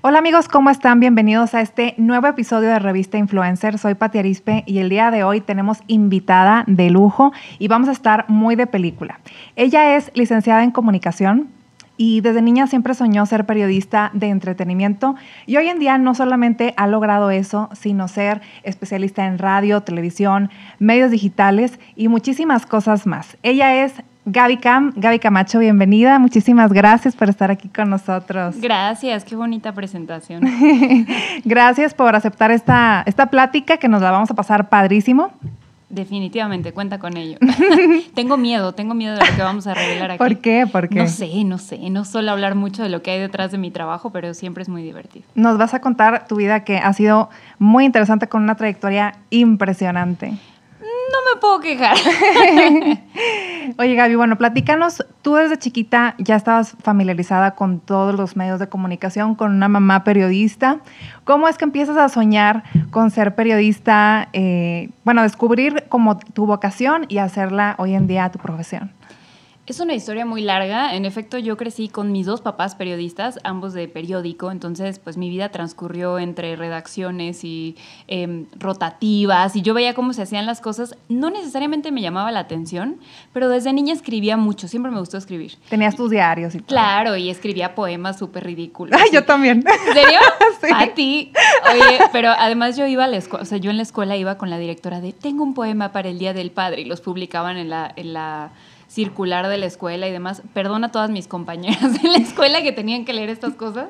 Hola amigos, ¿cómo están? Bienvenidos a este nuevo episodio de Revista Influencer. Soy Pati Arispe y el día de hoy tenemos invitada de lujo y vamos a estar muy de película. Ella es licenciada en comunicación, y desde niña siempre soñó ser periodista de entretenimiento y hoy en día no solamente ha logrado eso, sino ser especialista en radio, televisión, medios digitales y muchísimas cosas más. Ella es Gaby Cam, Gaby Camacho, bienvenida. Muchísimas gracias por estar aquí con nosotros. Gracias, qué bonita presentación. gracias por aceptar esta, esta plática que nos la vamos a pasar padrísimo. Definitivamente, cuenta con ello. tengo miedo, tengo miedo de lo que vamos a revelar aquí. ¿Por qué? ¿Por qué? No sé, no sé. No suelo hablar mucho de lo que hay detrás de mi trabajo, pero siempre es muy divertido. Nos vas a contar tu vida que ha sido muy interesante con una trayectoria impresionante no me puedo quejar. Oye, Gaby, bueno, platícanos, tú desde chiquita ya estabas familiarizada con todos los medios de comunicación, con una mamá periodista. ¿Cómo es que empiezas a soñar con ser periodista? Eh, bueno, descubrir como tu vocación y hacerla hoy en día tu profesión. Es una historia muy larga. En efecto, yo crecí con mis dos papás periodistas, ambos de periódico. Entonces, pues mi vida transcurrió entre redacciones y em, rotativas. Y yo veía cómo se hacían las cosas. No necesariamente me llamaba la atención, pero desde niña escribía mucho. Siempre me gustó escribir. Tenías tus diarios y todo. Claro, y escribía poemas súper ridículos. Ay, yo también. ¿En serio? sí. A ti. Oye, pero además yo iba a la escuela, o sea, yo en la escuela iba con la directora de, tengo un poema para el Día del Padre. Y los publicaban en la... En la circular de la escuela y demás. Perdona a todas mis compañeras de la escuela que tenían que leer estas cosas.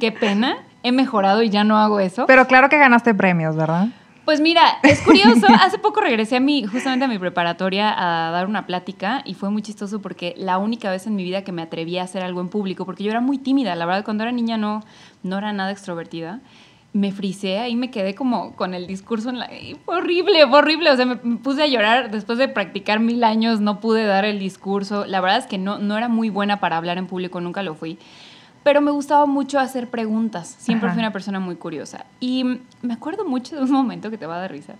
Qué pena. He mejorado y ya no hago eso. Pero claro que ganaste premios, ¿verdad? Pues mira, es curioso. Hace poco regresé a mi, justamente a mi preparatoria a dar una plática y fue muy chistoso porque la única vez en mi vida que me atreví a hacer algo en público, porque yo era muy tímida, la verdad, cuando era niña no, no era nada extrovertida me frisé ahí me quedé como con el discurso en la... Fue horrible, fue horrible. O sea, me puse a llorar después de practicar mil años, no pude dar el discurso. La verdad es que no, no era muy buena para hablar en público, nunca lo fui. Pero me gustaba mucho hacer preguntas. Siempre fui una persona muy curiosa. Y me acuerdo mucho de un momento que te va a dar risa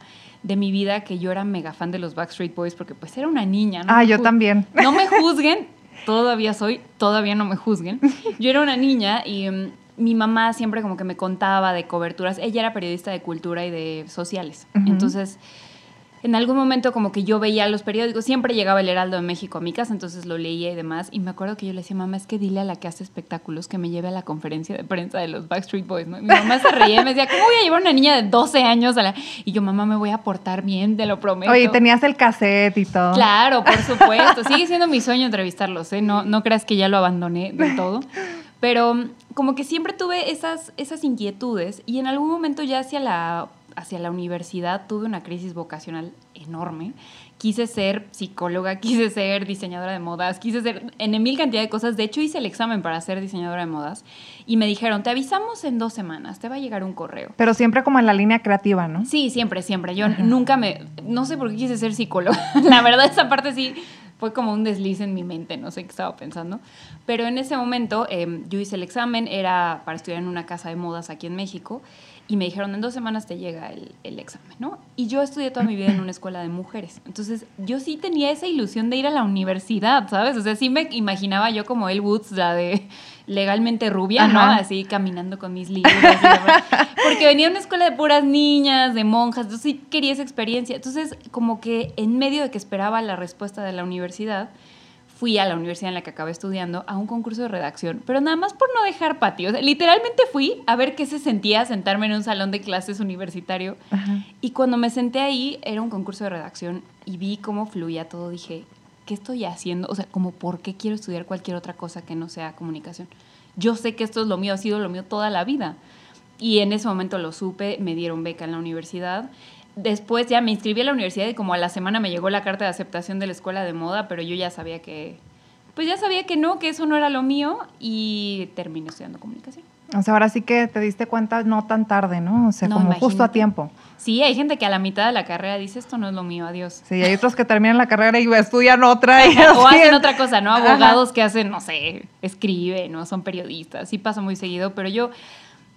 de mi vida que yo era mega fan de los Backstreet Boys porque pues era una niña. ¿no? Ah, yo también. No me juzguen, todavía soy, todavía no me juzguen. Yo era una niña y mm, mi mamá siempre como que me contaba de coberturas. Ella era periodista de cultura y de sociales. Entonces, en algún momento como que yo veía los periódicos, siempre llegaba el Heraldo de México a mi casa, entonces lo leía y demás. Y me acuerdo que yo le decía, mamá, es que dile a la que hace espectáculos que me lleve a la conferencia de prensa de los Backstreet Boys. Mi mamá se reía y me decía, ¿cómo voy a llevar una niña de 12 años a la... Y yo, mamá, me voy a portar bien, te lo prometo. Oye, tenías el cassette y todo. Claro, por supuesto. Sigue siendo mi sueño entrevistarlos, ¿eh? No, no creas que ya lo abandoné del todo. Pero como que siempre tuve esas, esas inquietudes y en algún momento ya hacia la, hacia la universidad tuve una crisis vocacional enorme. Quise ser psicóloga, quise ser diseñadora de modas, quise ser en mil cantidad de cosas. De hecho, hice el examen para ser diseñadora de modas y me dijeron, te avisamos en dos semanas, te va a llegar un correo. Pero siempre como en la línea creativa, ¿no? Sí, siempre, siempre. Yo nunca me, no sé por qué quise ser psicóloga. la verdad, esa parte sí fue como un desliz en mi mente, no sé qué estaba pensando. Pero en ese momento em, yo hice el examen, era para estudiar en una casa de modas aquí en México, y me dijeron, en dos semanas te llega el, el, examen, ¿no? Y yo estudié toda mi vida en una escuela de mujeres. Entonces, yo sí tenía esa ilusión de ir a la universidad, ¿sabes? O sea, sí me imaginaba yo como El Woods, la de legalmente rubia, ¿no? Así caminando con mis libros. porque venía a una escuela de puras niñas, de monjas, yo sí quería esa experiencia. Entonces, como que en medio de que esperaba la respuesta de la universidad, fui a la universidad en la que acabé estudiando a un concurso de redacción, pero nada más por no dejar patio. literalmente fui a ver qué se sentía sentarme en un salón de clases universitario. Y cuando me senté ahí, era un concurso de redacción y vi cómo fluía todo. Dije, ¿qué estoy haciendo? O sea, como, ¿por qué quiero estudiar cualquier otra cosa que no sea comunicación? Yo sé que esto es lo mío, ha sido lo mío toda la vida. Y en ese momento lo supe, me dieron beca en la universidad después ya me inscribí a la universidad y como a la semana me llegó la carta de aceptación de la escuela de moda, pero yo ya sabía que, pues ya sabía que no, que eso no era lo mío y terminé estudiando comunicación. O sea, ahora sí que te diste cuenta no tan tarde, ¿no? O sea, como justo a tiempo. Sí, hay gente que a la mitad de la carrera dice esto no es lo mío, adiós. Sí, hay otros que terminan la carrera y estudian otra. o hacen otra cosa, ¿no? Abogados que hacen, no sé, escriben, ¿no? Son periodistas. Sí pasa muy seguido, pero yo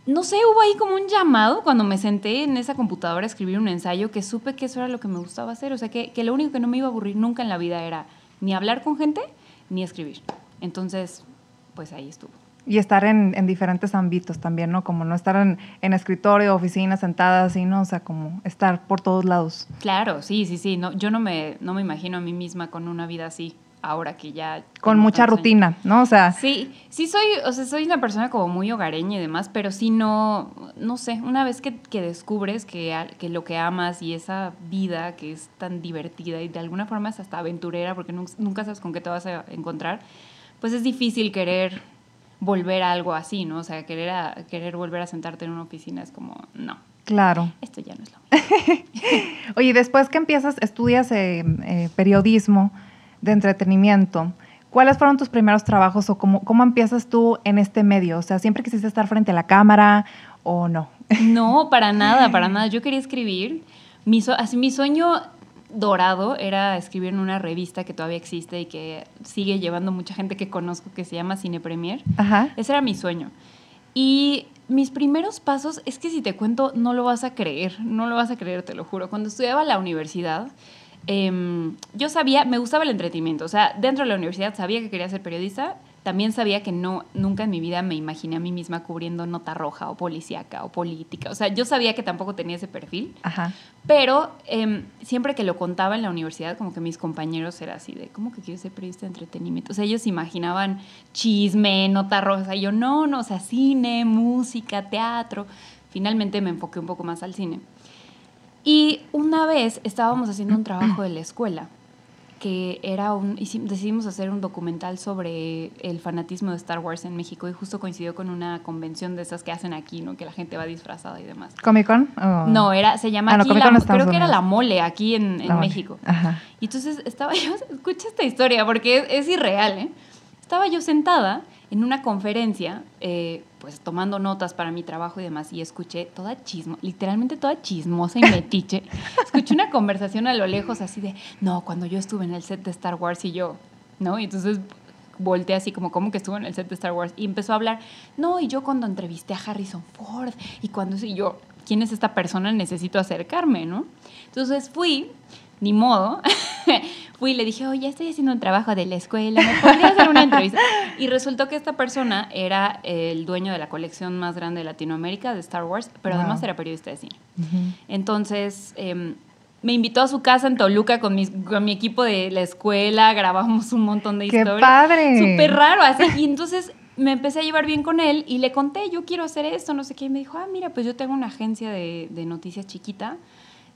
no sé, hubo ahí como un llamado cuando me senté en esa computadora a escribir un ensayo que supe que eso era lo que me gustaba hacer. O sea, que, que, lo único que no me iba a aburrir nunca en la vida era ni hablar con gente ni escribir. Entonces, pues ahí estuvo. Y estar en, en, diferentes ámbitos también, ¿no? Como no estar en, en, escritorio, oficina, sentada así, ¿no? O sea, como estar por todos lados. Claro, sí, sí, sí. No, yo no me, no me imagino a mí misma con una vida así ahora que ya... Con mucha rutina, ¿no? O sea... Sí, sí soy, o sea, soy una persona como muy hogareña y demás, pero sí no, no sé, una vez que, que descubres que, que, lo que amas y esa vida que es tan divertida y de alguna forma es hasta aventurera porque nunca sabes con qué te vas a encontrar, pues es difícil querer volver a algo así, ¿no? O sea, querer, a, querer volver a sentarte en una oficina es como, no. Claro. Esto ya no es lo Oye, después que empiezas, estudias eh, eh, periodismo, de entretenimiento. ¿Cuáles fueron tus primeros trabajos o cómo, cómo empiezas tú en este medio? O sea, ¿siempre quisiste estar frente a la cámara o no? No, para nada, para nada. Yo quería escribir. Mi, así, mi sueño dorado era escribir en una revista que todavía existe y que sigue llevando mucha gente que conozco que se llama Cine Premier. Ajá. Ese era mi sueño. Y mis primeros pasos, es que si te cuento, no lo vas a creer, no lo vas a creer, te lo juro. Cuando estudiaba en la universidad, Em, yo sabía, me gustaba el entretenimiento, o sea, dentro de la universidad sabía que quería ser periodista, también sabía que no, nunca en mi vida me imaginé a mí misma cubriendo nota roja o policíaca o política, o sea, yo sabía que tampoco tenía ese perfil, pero em, siempre que lo contaba en la universidad, como que mis compañeros era así de, ¿cómo que quiero ser periodista de entretenimiento? O sea, ellos imaginaban chisme, nota roja, y yo no, no, o sea, cine, música, teatro, finalmente me enfoqué un poco más al cine. Y una vez estábamos haciendo un trabajo de la escuela, que era un, decidimos hacer un documental sobre el fanatismo de Star Wars en México y justo coincidió con una convención de esas que hacen aquí, ¿no? Que la gente va disfrazada y demás. ¿Comic Con? No, era, se llama ah, aquí, la, creo que era la mole aquí en, en México. Ajá. Y entonces estaba yo, escucha esta historia porque es, es irreal, ¿eh? Estaba yo sentada en una conferencia, eh, pues tomando notas para mi trabajo y demás, y escuché toda chismo, literalmente toda chismosa y metiche. escuché una conversación a lo lejos así de, no, cuando yo estuve en el set de Star Wars y yo, ¿no? Y entonces volteé así como, ¿cómo que estuvo en el set de Star Wars? Y empezó a hablar, no, y yo cuando entrevisté a Harrison Ford, y cuando, y yo, ¿quién es esta persona? Necesito acercarme, ¿no? Entonces fui ni modo, fui y le dije, oye, estoy haciendo un trabajo de la escuela, ¿me podría hacer una entrevista? Y resultó que esta persona era el dueño de la colección más grande de Latinoamérica de Star Wars, pero además era periodista de cine. Entonces, em, me invitó a su casa en Toluca con, con, mi equipo de la escuela, grabamos un montón de historias. ¡Qué padre! Súper raro, así. Y entonces me empecé a llevar bien con él y le conté, yo quiero hacer esto, no sé qué. Y me dijo, ah, mira, pues yo tengo una agencia de, de noticias chiquita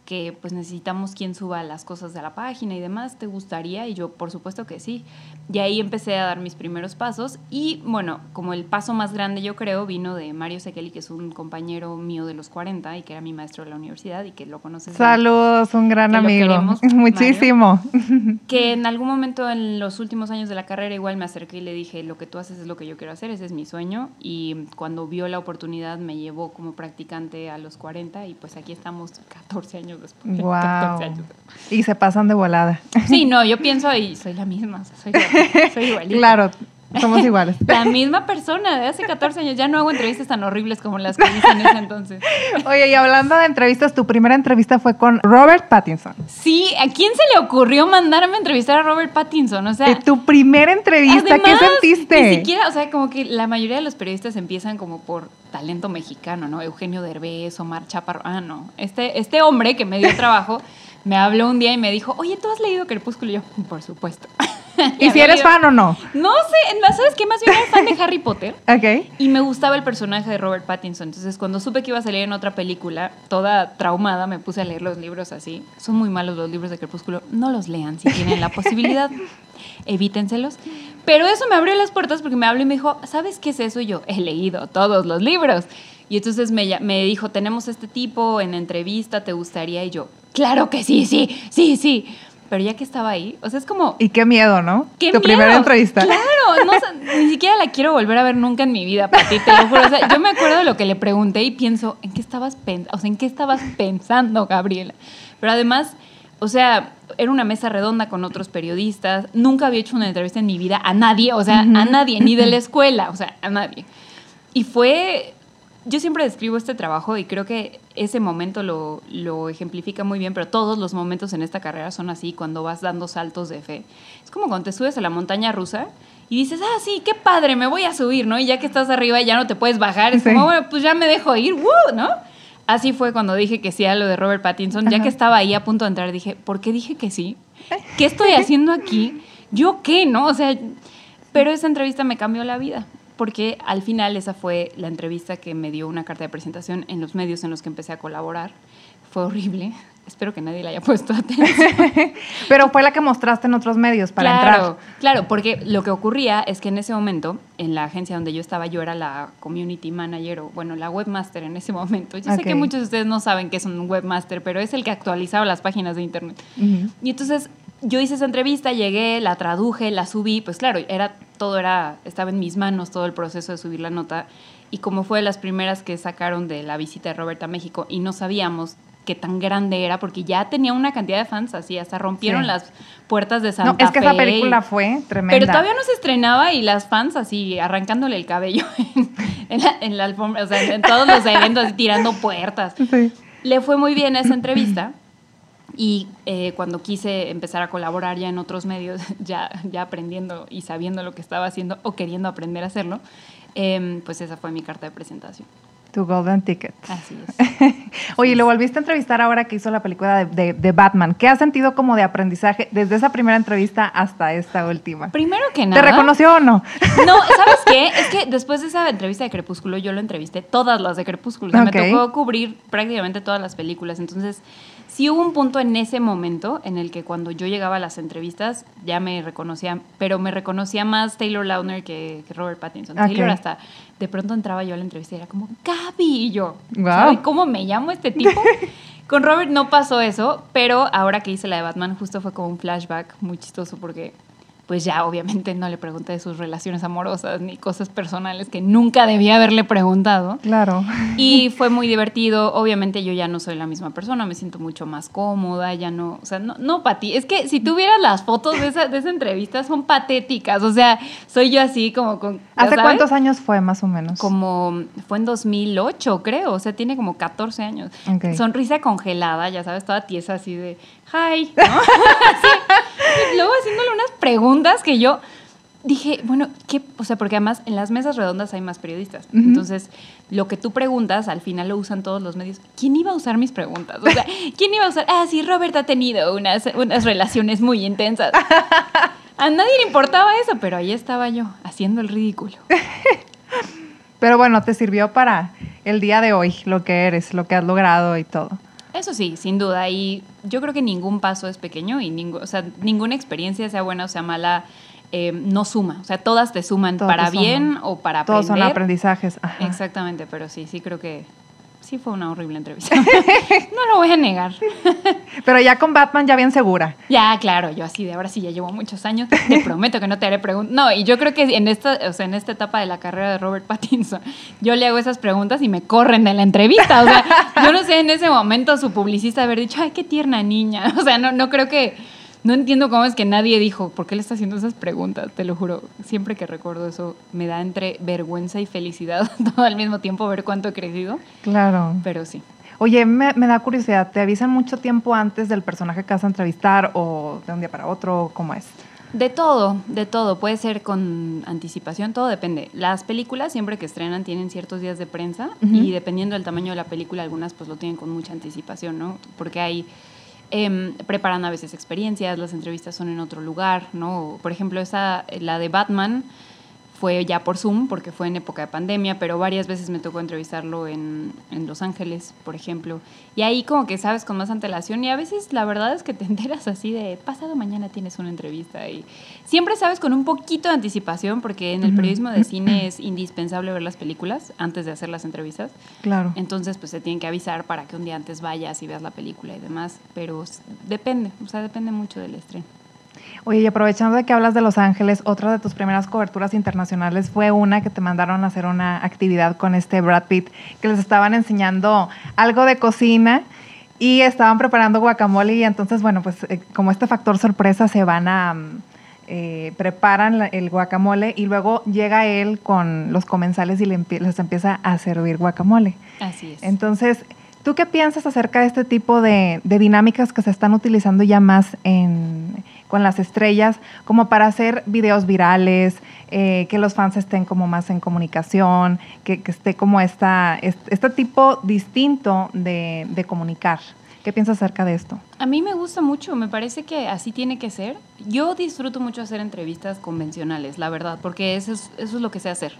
que pues necesitamos quien suba las cosas de la página y demás, ¿te gustaría? Y yo, por supuesto que sí. Y ahí empecé a dar mis primeros pasos y bueno, como el paso más grande yo creo vino de Mario Sekeli, que es un compañero mío de los 40 y que era mi maestro de la universidad y que lo conoces. Saludos, un gran amigo. Muchísimo. que en algún momento en los últimos años de la carrera igual me acerqué y le dije, lo que tú haces es lo que yo quiero hacer, ese es mi sueño. Y cuando vio la oportunidad me llevó como practicante a los 40 y pues aquí estamos 14 años después. Wow. Y se pasan de volada. Sí, no, yo pienso y soy la misma, soy, soy igualita. Claro, somos iguales. La misma persona de hace 14 años. Ya no hago entrevistas tan horribles como las que hice en ese entonces. Oye, y hablando de entrevistas, tu primera entrevista fue con Robert Pattinson. Sí, ¿a quién se le ocurrió mandarme a entrevistar a Robert Pattinson? O sea, de tu primera entrevista, ¿qué sentiste? Ni siquiera, o sea, como que la mayoría de los periodistas empiezan como por talento mexicano, ¿no? Eugenio Derbez, Omar Chaparro. Ah, no. Este, este hombre que me dio trabajo me habló un día y me dijo, oye, ¿tú has leído Crepúsculo? Y yo, por supuesto. ¿Y si eres fan o no? No sé, ¿sabes qué? Más bien era fan de Harry Potter. Ok. Y me gustaba el personaje de Robert Pattinson. Entonces, cuando supe que iba a salir en otra película, toda traumada, me puse a leer los libros así. Son muy malos los libros de Crepúsculo. No los lean si tienen la posibilidad. Evítenselos. Pero eso me abrió las puertas porque me habló y me dijo, ¿sabes qué es eso? Y yo, he leído todos los libros. Y entonces me, me dijo, tenemos este tipo en entrevista, ¿te gustaría? Y yo, claro que sí, sí, sí, sí pero ya que estaba ahí, o sea, es como... Y qué miedo, ¿no? ¿Qué tu primera entrevista. Claro, no, ni siquiera la quiero volver a ver nunca en mi vida, Pati, te lo juro. O sea, yo me acuerdo de lo que le pregunté y pienso, ¿en qué estabas, o sea, ¿en qué estabas pensando, Gabriela? Pero además, o sea, era una mesa redonda con otros periodistas, nunca había hecho una entrevista en mi vida a nadie, o sea, a nadie, ni de la escuela, o sea, a nadie. Y fue yo siempre describo este trabajo y creo que ese momento lo, lo, ejemplifica muy bien, pero todos los momentos en esta carrera son así, cuando vas dando saltos de fe. Es como cuando te subes a la montaña rusa y dices, ah, sí, qué padre, me voy a subir, ¿no? Y ya que estás arriba y ya no te puedes bajar, es como, bueno, pues ya me dejo ir, ¡Woo! ¿no? Así fue cuando dije que sí a lo de Robert Pattinson, ya que estaba ahí a punto de entrar, dije, ¿por qué dije que sí? ¿Qué estoy haciendo aquí? ¿Yo qué, no? O sea, pero esa entrevista me cambió la vida porque al final esa fue la entrevista que me dio una carta de presentación en los medios en los que empecé a colaborar. Fue horrible. Espero que nadie le haya puesto atención. Pero fue la que mostraste en otros medios para entrar. Claro, porque lo que ocurría es que en ese momento, en la agencia donde yo estaba, yo era la community manager o, bueno, la webmaster en ese momento. Yo sé que muchos de ustedes no saben qué es un webmaster, pero es el que actualizaba las páginas de internet. Y entonces yo hice esa entrevista, llegué, la traduje, la subí, pues claro, era todo era estaba en mis manos todo el proceso de subir la nota y como fue de las primeras que sacaron de la visita de Roberta a México y no sabíamos qué tan grande era porque ya tenía una cantidad de fans así, hasta rompieron las puertas de Santa No, es que esa película fue tremenda. Pero todavía no se estrenaba y las fans así arrancándole el cabello en, la, alfombra, o sea, en todos los eventos tirando puertas. Le fue muy bien esa entrevista y eh, cuando quise empezar a colaborar ya en otros medios, ya, ya aprendiendo y sabiendo lo que estaba haciendo o queriendo aprender a hacerlo, em, pues esa fue mi carta de presentación. Tu Golden Ticket. Así es. Oye, lo volviste a entrevistar ahora que hizo la película de, de, Batman. ¿Qué has sentido como de aprendizaje desde esa primera entrevista hasta esta última? Primero que nada. ¿Te reconoció o no? No, ¿sabes qué? Es que después de esa entrevista de Crepúsculo, yo lo entrevisté todas las de Crepúsculo. me tocó cubrir prácticamente todas las películas. Entonces, sí hubo un punto en ese momento en el que cuando yo llegaba a las entrevistas ya me reconocía, pero me reconocía más Taylor Lautner que, Robert Pattinson. Taylor hasta de pronto entraba yo a la entrevista y era como, Gaby, y yo, cómo me llamo este tipo? Con Robert no pasó eso, pero ahora que hice la de Batman justo fue como un flashback muy chistoso porque pues ya obviamente no le pregunté de sus relaciones amorosas ni cosas personales que nunca debía haberle preguntado. Claro. Y fue muy divertido. Obviamente yo ya no soy la misma persona, me siento mucho más cómoda, ya no, o sea, no, no ti. Es que si tuvieras las fotos de esa, de esa entrevista son patéticas, o sea, soy yo así como con... ¿Hace cuántos años fue más o menos? Como fue en 2008, creo, o sea, tiene como 14 años. Sonrisa congelada, ya sabes, toda tiesa así de, hi, ¿no? Luego haciéndole unas preguntas que yo dije, bueno, ¿qué? O sea, porque además en las mesas redondas hay más periodistas. Entonces, lo que tú preguntas, al final lo usan todos los medios. ¿Quién iba a usar mis preguntas? O sea, ¿quién iba a usar? Ah, sí, Robert ha tenido unas, unas relaciones muy intensas. A nadie le importaba eso, pero ahí estaba yo, haciendo el ridículo. Pero bueno, te sirvió para el día de hoy, lo que eres, lo que has logrado y todo. Eso sí, sin duda. Y yo creo que ningún paso es pequeño y o sea, ninguna experiencia, sea buena o sea mala, eh, no suma. O sea, todas te suman para bien o para aprender. Todos son aprendizajes. Exactamente, pero sí, sí creo que sí fue una horrible entrevista. no lo voy a negar. Pero ya con Batman ya bien segura. Ya, claro, yo así de ahora sí ya llevo muchos años. Te prometo que no te haré preguntas. No, y yo creo que en esta, o sea, en esta etapa de la carrera de Robert Pattinson, yo le hago esas preguntas y me corren de la entrevista. O sea, yo no sé en ese momento su publicista haber dicho, ay, qué tierna niña. O sea, no, no creo que no entiendo cómo es que nadie dijo, ¿por qué le está haciendo esas preguntas? Te lo juro, siempre que recuerdo eso me da entre vergüenza y felicidad todo al mismo tiempo ver cuánto he crecido. Claro. Pero sí. Oye, me, da curiosidad, ¿te avisan mucho tiempo antes del personaje que vas a entrevistar o de un día para otro? ¿Cómo es? De todo, de todo. Puede ser con anticipación, todo depende. Las películas, siempre que estrenan, tienen ciertos días de prensa y dependiendo del tamaño de la película, algunas pues lo tienen con mucha anticipación, ¿no? Porque hay Em, preparan a veces experiencias, las entrevistas son en otro lugar, ¿no? Por ejemplo, esa, la de Batman, fue ya por Zoom, porque fue en época de pandemia, pero varias veces me tocó entrevistarlo en, en, Los Ángeles, por ejemplo. Y ahí como que sabes con más antelación y a veces la verdad es que te enteras así de pasado mañana tienes una entrevista y siempre sabes con un poquito de anticipación, porque en el periodismo de cine es indispensable ver las películas antes de hacer las entrevistas. Claro. Entonces pues se tienen que avisar para que un día antes vayas y veas la película y demás, pero depende, o sea, depende mucho del estreno. Oye, y aprovechando de que hablas de Los Ángeles, otra de tus primeras coberturas internacionales fue una que te mandaron a hacer una actividad con este Brad Pitt, que les estaban enseñando algo de cocina y estaban preparando guacamole y entonces, bueno, pues eh, como este factor sorpresa se van a... Mm, eh, preparan el guacamole y luego llega él con los comensales y les empieza a servir guacamole. Así es. Entonces, ¿tú qué piensas acerca de este tipo de, dinámicas que se están utilizando ya más con las estrellas, como para hacer videos virales, eh, que los fans estén como más en comunicación, que, esté como esta, este, tipo distinto de, de comunicar? ¿Qué piensas acerca de esto? A mí me gusta mucho, me parece que así tiene que ser. Yo disfruto mucho hacer entrevistas convencionales, la verdad, porque eso es, eso es lo que sé hacer.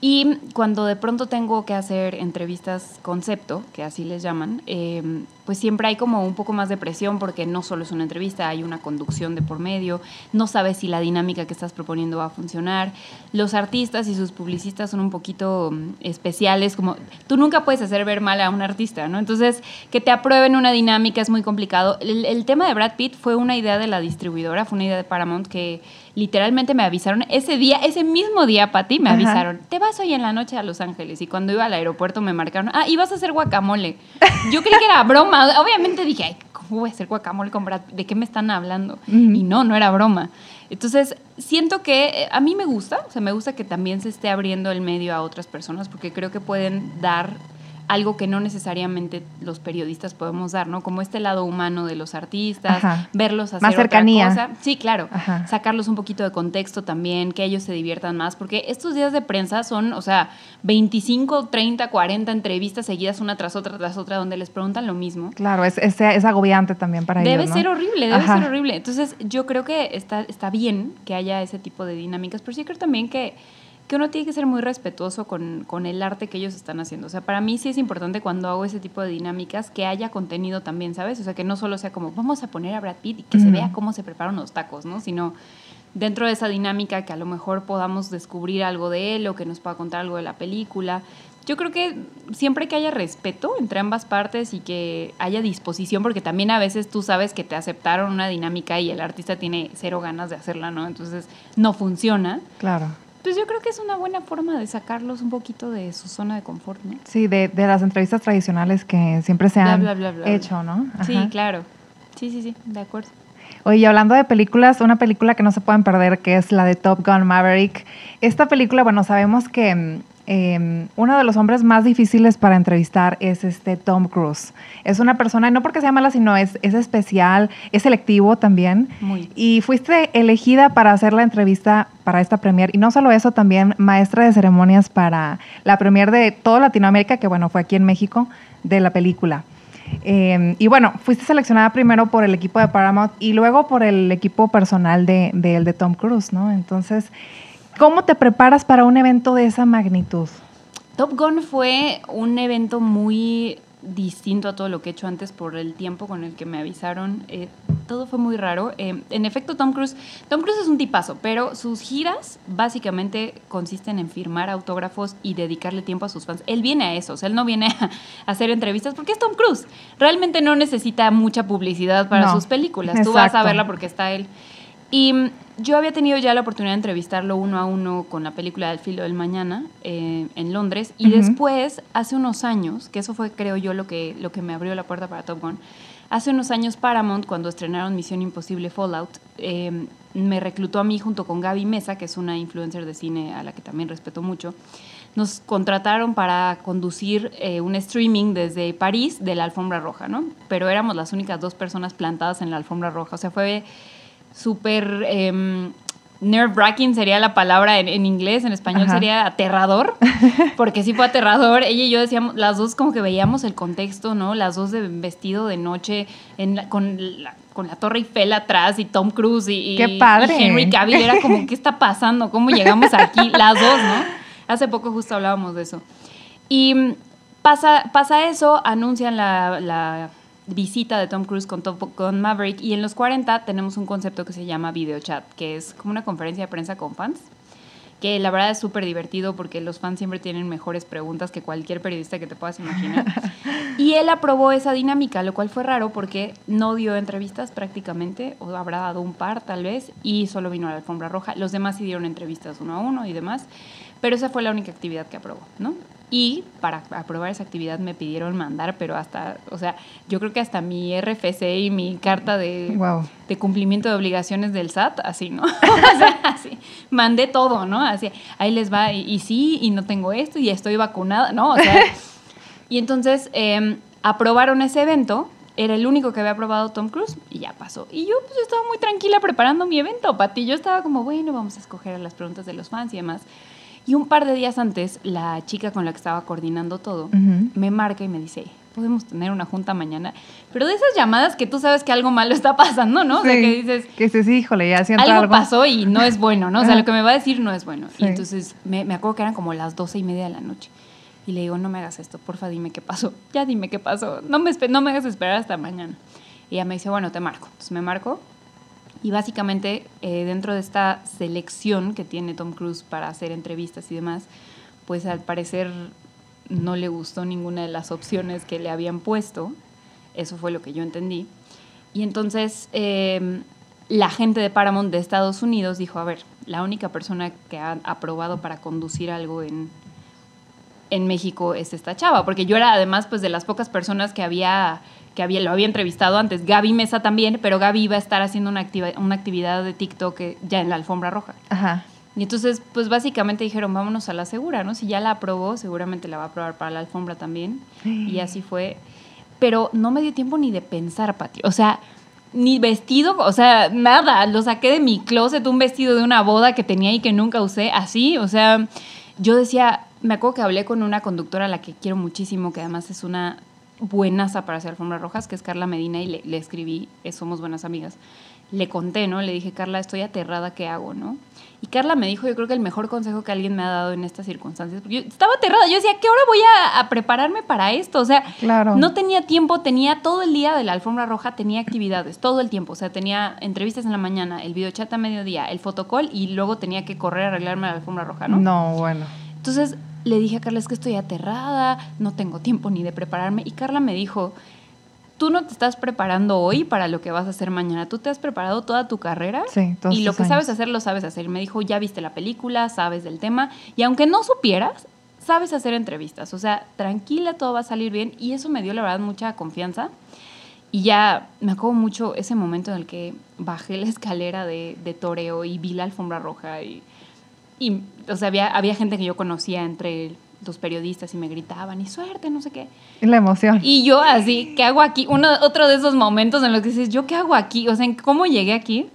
Y cuando de pronto tengo que hacer entrevistas concepto, que así les llaman, em, pues siempre hay como un poco más de presión porque no solo es una entrevista, hay una conducción de por medio, no sabes si la dinámica que estás proponiendo va a funcionar. Los artistas y sus publicistas son un poquito mm, especiales, como tú nunca puedes hacer ver mal a un artista, ¿no? Entonces, que te aprueben una dinámica es muy complicado. El, el tema de Brad Pitt fue una idea de la distribuidora, fue una idea de Paramount que literalmente me avisaron ese día, ese mismo día, Pati, me avisaron, te vas hoy en la noche a Los Ángeles. Y cuando iba al aeropuerto me marcaron, ah, y vas a hacer guacamole. Yo creí que era broma. Obviamente dije, ay, ¿cómo voy a hacer guacamole con Brad? ¿De qué me están hablando? Y no, no era broma. Entonces, siento que eh, a mí me gusta, o sea, me gusta que también se esté abriendo el medio a otras personas porque creo que pueden dar algo que no necesariamente los periodistas podemos dar, ¿no? Como este lado humano de los artistas, verlos hacer más cercanía. Otra cosa. Sí, claro. Sacarlos un poquito de contexto también, que ellos se diviertan más, porque estos días de prensa son, o sea, 25, 30, 40 entrevistas seguidas una tras otra tras otra donde les preguntan lo mismo. Claro, es, es, es agobiante también para debe ellos. Debe ser horrible, debe ser horrible. Entonces, yo creo que está, está bien que haya ese tipo de dinámicas, pero sí creo también que que uno tiene que ser muy respetuoso con, con, el arte que ellos están haciendo. O sea, para mí sí es importante cuando hago ese tipo de dinámicas que haya contenido también, ¿sabes? O sea, que no solo sea como, vamos a poner a Brad Pitt y que se vea cómo se preparan los tacos, ¿no? Sino dentro de esa dinámica que a lo mejor podamos descubrir algo de él o que nos pueda contar algo de la película. Yo creo que siempre que haya respeto entre ambas partes y que haya disposición, porque también a veces tú sabes que te aceptaron una dinámica y el artista tiene cero ganas de hacerla, ¿no? Entonces no funciona. Claro. Pues yo creo que es una buena forma de sacarlos un poquito de su zona de confort, ¿no? Sí, de, de las entrevistas tradicionales que siempre se han hecho, ¿no? Sí, claro. Sí, sí, sí, de acuerdo. Oye, hablando de películas, una película que no se pueden perder, que es la de Top Gun Maverick. Esta película, bueno, sabemos que Em, uno de los hombres más difíciles para entrevistar es este Tom Cruise. Es una persona, no porque sea mala, sino es, es especial, es selectivo también. Y fuiste elegida para hacer la entrevista para esta premier. Y no solo eso, también maestra de ceremonias para la premier de toda Latinoamérica, que bueno, fue aquí en México, de la película. Em, y bueno, fuiste seleccionada primero por el equipo de Paramount y luego por el equipo personal de, de, de Tom Cruise, ¿no? Entonces, ¿Cómo te preparas para un evento de esa magnitud? Top Gun fue un evento muy distinto a todo lo que he hecho antes por el tiempo con el que me avisaron. Eh, todo fue muy raro. Eh, en efecto, Tom Cruise, Tom Cruise es un tipazo, pero sus giras básicamente consisten en firmar autógrafos y dedicarle tiempo a sus fans. Él viene a eso, o sea, él no viene a hacer entrevistas porque es Tom Cruise. Realmente no necesita mucha publicidad para sus películas. Tú vas a verla porque está él. Y mm, yo había tenido ya la oportunidad de entrevistarlo uno a uno con la película del filo del mañana eh, en Londres y después, hace unos años, que eso fue creo yo lo que, lo que me abrió la puerta para Top Gun, hace unos años Paramount, cuando estrenaron Misión Imposible Fallout, eh, me reclutó a mí junto con Gaby Mesa, que es una influencer de cine a la que también respeto mucho. Nos contrataron para conducir eh, un streaming desde París de la alfombra roja, ¿no? Pero éramos las únicas dos personas plantadas en la alfombra roja. O sea, fue súper eh, nerve-wracking sería la palabra en, inglés, en español sería aterrador, porque sí fue aterrador. Ella y yo decíamos, las dos como que veíamos el contexto, ¿no? Las dos de vestido de noche en con, la, con la Torre Eiffel atrás y Tom Cruise y, Qué padre. Henry Cavill. Era como, ¿qué está pasando? ¿Cómo llegamos aquí? Las dos, ¿no? Hace poco justo hablábamos de eso. Y pasa, pasa eso, anuncian la visita de Tom Cruise con, con Maverick y en los 40 tenemos un concepto que se llama video chat, que es como una conferencia de prensa con fans, que la verdad es súper divertido porque los fans siempre tienen mejores preguntas que cualquier periodista que te puedas imaginar. y él aprobó esa dinámica, lo cual fue raro porque no dio entrevistas prácticamente, o habrá dado un par tal vez, y solo vino a la alfombra roja. Los demás sí dieron entrevistas uno a uno y demás, pero esa fue la única actividad que aprobó, ¿no? Y para aprobar esa actividad me pidieron mandar, pero hasta, o sea, yo creo que hasta mi RFC y mi carta de, de cumplimiento de obligaciones del SAT, así, ¿no? o sea, así, mandé todo, ¿no? Así, ahí les va, y, sí, y no tengo esto, y estoy vacunada, ¿no? O sea, y entonces em, aprobaron ese evento, era el único que había aprobado Tom Cruise, y ya pasó. Y yo pues estaba muy tranquila preparando mi evento, Pati, yo estaba como, bueno, vamos a escoger las preguntas de los fans y demás. Y un par de días antes, la chica con la que estaba coordinando todo me marca y me dice, podemos tener una junta mañana. Pero de esas llamadas que tú sabes que algo malo está pasando, ¿no? o sea, que dices... Que dices, híjole, ya siento algo. Algo pasó y no es bueno, ¿no? O sea, lo que me va a decir no es bueno. Y entonces me, me, acuerdo que eran como las doce y media de la noche. Y le digo, no me hagas esto, porfa, dime qué pasó. Ya dime qué pasó. No me, no me hagas esperar hasta mañana. Y ella me dice, bueno, te marco. Entonces me marco y básicamente eh, dentro de esta selección que tiene Tom Cruise para hacer entrevistas y demás, pues al parecer no le gustó ninguna de las opciones que le habían puesto. Eso fue lo que yo entendí. Y entonces em, la gente de Paramount de Estados Unidos dijo, a ver, la única persona que ha aprobado para conducir algo en, en México es esta chava, porque yo era además pues de las pocas personas que había que había, lo había entrevistado antes, Gaby Mesa también, pero Gaby iba a estar haciendo una, una actividad de TikTok eh, ya en la alfombra roja. Ajá. Y entonces, pues básicamente dijeron, vámonos a la segura, ¿no? Si ya la aprobó, seguramente la va a aprobar para la alfombra también. Y así fue. Pero no me dio tiempo ni de pensar, Pati. O sea, ni vestido, o sea, nada. Lo saqué de mi closet, un vestido de una boda que tenía y que nunca usé, así. O sea, yo decía, me acuerdo que hablé con una conductora a la que quiero muchísimo, que además es una buenas para hacer alfombras rojas, que es Carla Medina, y le, escribí, eh, somos buenas amigas. Le conté, ¿no? Le dije, Carla, estoy aterrada, ¿qué hago, no? Y Carla me dijo, yo creo que el mejor consejo que alguien me ha dado en estas circunstancias, porque yo estaba aterrada, yo decía, ¿qué hora voy a, prepararme para esto? O sea, claro. no tenía tiempo, tenía todo el día de la alfombra roja, tenía actividades, todo el tiempo, o sea, tenía entrevistas en la mañana, el videochat a mediodía, el fotocall y luego tenía que correr a arreglarme la alfombra roja, ¿no? No, bueno. Entonces, le dije a Carla, es que estoy aterrada, no tengo tiempo ni de prepararme. Y Carla me dijo, tú no te estás preparando hoy para lo que vas a hacer mañana, tú te has preparado toda tu carrera sí, y lo que sabes hacer lo sabes hacer. Me dijo, ya viste la película, sabes del tema y aunque no supieras, sabes hacer entrevistas. O sea, tranquila, todo va a salir bien y eso me dio la verdad mucha confianza. Y ya me acuerdo mucho ese momento en el que bajé la escalera de, de toreo y vi la alfombra roja y y, o sea, había, había gente que yo conocía entre los periodistas y me gritaban, y suerte, no sé qué. Y la emoción. Y yo así, ¿qué hago aquí? Uno, otro de esos momentos en los que dices, ¿yo qué hago aquí? O sea, ¿cómo llegué aquí?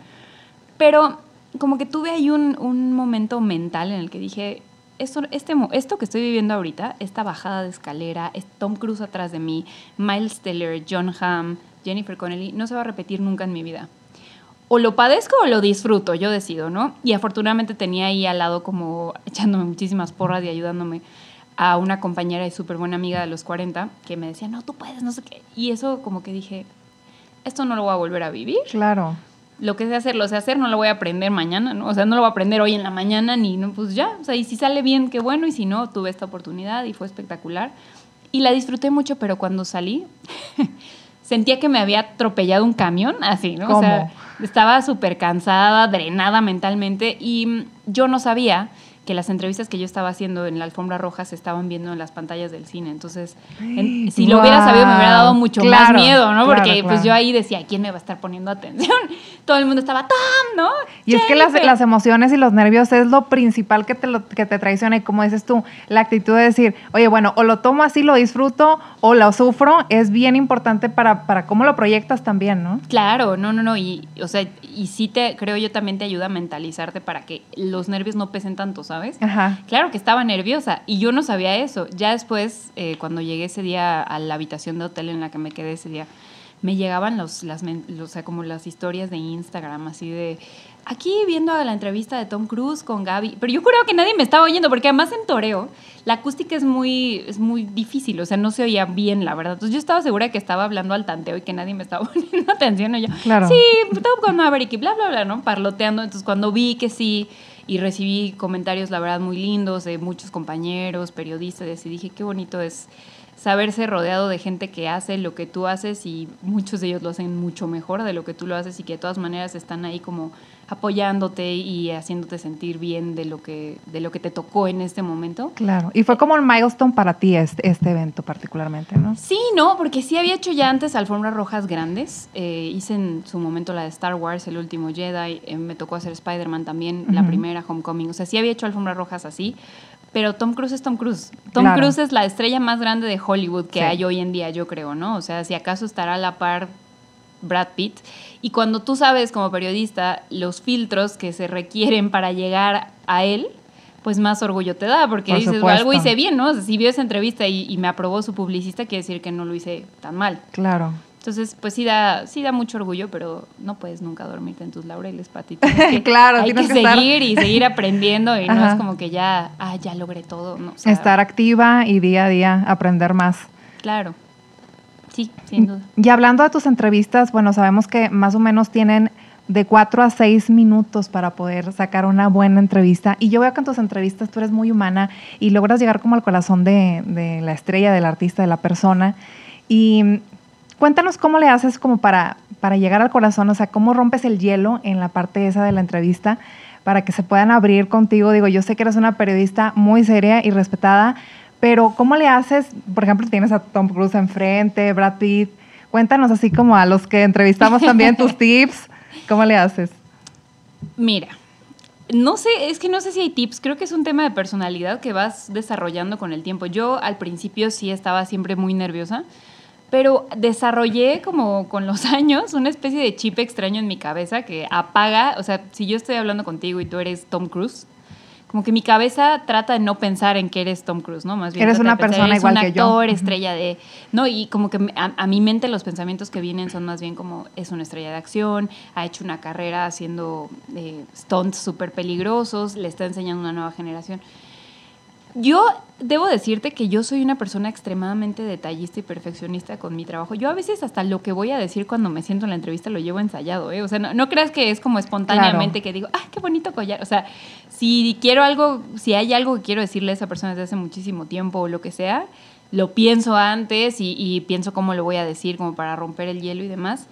Pero como que tuve ahí un, un momento mental en el que dije, esto, este, esto que estoy viviendo ahorita, esta bajada de escalera, Tom Cruise atrás de mí, Miles Teller, John Hamm, Jennifer Connelly, no se va a repetir nunca en mi vida o lo padezco o lo disfruto, yo decido, ¿no? Y afortunadamente tenía ahí al lado como echándome muchísimas porras y ayudándome a una compañera y súper buena amiga de los 40 que me decía, no, tú puedes, no sé qué. Y eso como que dije, esto no lo voy a volver a vivir. Claro. Lo que sé hacer, lo sé hacer, no lo voy a aprender mañana, ¿no? O sea, no lo voy a aprender hoy en la mañana, ni, no, pues ya. O sea, y si sale bien, qué bueno, y si no, tuve esta oportunidad y fue espectacular. Y la disfruté mucho, pero cuando salí, sentía que me había atropellado un camión, así, ¿no? O sea, estaba súper cansada, drenada mentalmente y yo no sabía que las entrevistas que yo estaba haciendo en la alfombra roja se estaban viendo en las pantallas del cine. Entonces, si lo hubiera sabido, me hubiera dado mucho más miedo, ¿no? Porque pues yo ahí decía, ¿quién me va a estar poniendo atención? Todo el mundo estaba, ¡Tom! ¿no? Y es que las, las, emociones y los nervios es lo principal que te, lo, que te traiciona. Y como dices tú, la actitud de decir, oye, bueno, o lo tomo así, lo disfruto, o lo sufro, es bien importante para, para cómo lo proyectas también, ¿no? Claro, no, no, no. Y, o sea, y sí te, creo yo también te ayuda a mentalizarte para que los nervios no pesen tanto, ¿sabes? ¿Sabes? Claro que estaba nerviosa y yo no sabía eso. Ya después, eh, cuando llegué ese día a la habitación de hotel en la que me quedé ese día, me llegaban los, las, o sea, como las historias de Instagram, así de aquí viendo la entrevista de Tom Cruise con Gaby, pero yo creo que nadie me estaba oyendo, porque además en Toreo la acústica es muy, es muy difícil, o sea, no se oía bien, la verdad. Entonces yo estaba segura que estaba hablando al tanteo y que nadie me estaba poniendo atención. Y yo, claro. sí, Top con Maverick y bla, bla, bla, ¿no? Parloteando. Entonces cuando vi que sí y recibí comentarios, la verdad, muy lindos de muchos compañeros, periodistas, y dije, qué bonito es saberse rodeado de gente que hace lo que tú haces y muchos de ellos lo hacen mucho mejor de lo que tú lo haces y que de todas maneras están ahí como apoyándote y haciéndote sentir bien de lo que de lo que te tocó en este momento. Claro, y fue como un milestone para ti este, este evento particularmente, ¿no? Sí, no, porque sí había hecho ya antes alfombras rojas grandes. Eh, hice en su momento la de Star Wars, el último Jedi, eh, me tocó hacer Spider-Man también, la primera, Homecoming. O sea, sí había hecho alfombras rojas así, pero Tom Cruise es Tom Cruise. Tom Cruise es la estrella más grande de Hollywood que hay hoy en día, yo creo, ¿no? O sea, si acaso estará a la par Brad Pitt. Y cuando tú sabes como periodista los filtros que se requieren para llegar a él, pues más orgullo te da, porque dices, algo hice bien, ¿no? si vio esa entrevista y, y, me aprobó su publicista, quiere decir que no lo hice tan mal. Claro. Entonces, pues sí da, sí da mucho orgullo, pero no puedes nunca dormirte en tus laureles, Pati. claro, hay que, seguir y seguir aprendiendo y no es como que ya, ah, ya logré todo. No, estar activa y día a día aprender más. Claro. Sí, sin duda. Y hablando de tus entrevistas, bueno, sabemos que más o menos tienen de cuatro a seis minutos para poder sacar una buena entrevista. Y yo veo que en tus entrevistas tú eres muy humana y logras llegar como al corazón de, de la estrella, del artista, de la persona. Y Cuéntanos cómo le haces como para, para llegar al corazón, o sea, cómo rompes el hielo en la parte esa de la entrevista para que se puedan abrir contigo. Digo, yo sé que eres una periodista muy seria y respetada, pero ¿cómo le haces? Por ejemplo, tienes a Tom Cruise enfrente, Brad Pitt. Cuéntanos así como a los que entrevistamos también tus tips. ¿Cómo le haces? Mira, no sé, es que no sé si hay tips, creo que es un tema de personalidad que vas desarrollando con el tiempo. Yo al principio sí estaba siempre muy nerviosa, pero desarrollé como con los años una especie de chip extraño en mi cabeza que apaga, o sea, si yo estoy hablando contigo y tú eres Tom Cruise, como que mi cabeza trata de no pensar en que eres Tom Cruise, ¿no? Más bien eres una persona eres igual un actor, estrella de, no, y como que a, mi mente los pensamientos que vienen son más bien como es una estrella de acción, ha hecho una carrera haciendo eh, stunts súper peligrosos, le está enseñando a una nueva generación. Yo debo decirte que yo soy una persona extremadamente detallista y perfeccionista con mi trabajo. Yo a veces hasta lo que voy a decir cuando me siento en la entrevista lo llevo ensayado, ¿eh? O sea, no, creas que es como espontáneamente que digo, ¡ah, qué bonito collar! O sea, si quiero algo, si hay algo que quiero decirle a esa persona desde hace muchísimo tiempo o lo que sea, lo pienso antes y, y pienso cómo lo voy a decir como para romper el hielo y demás.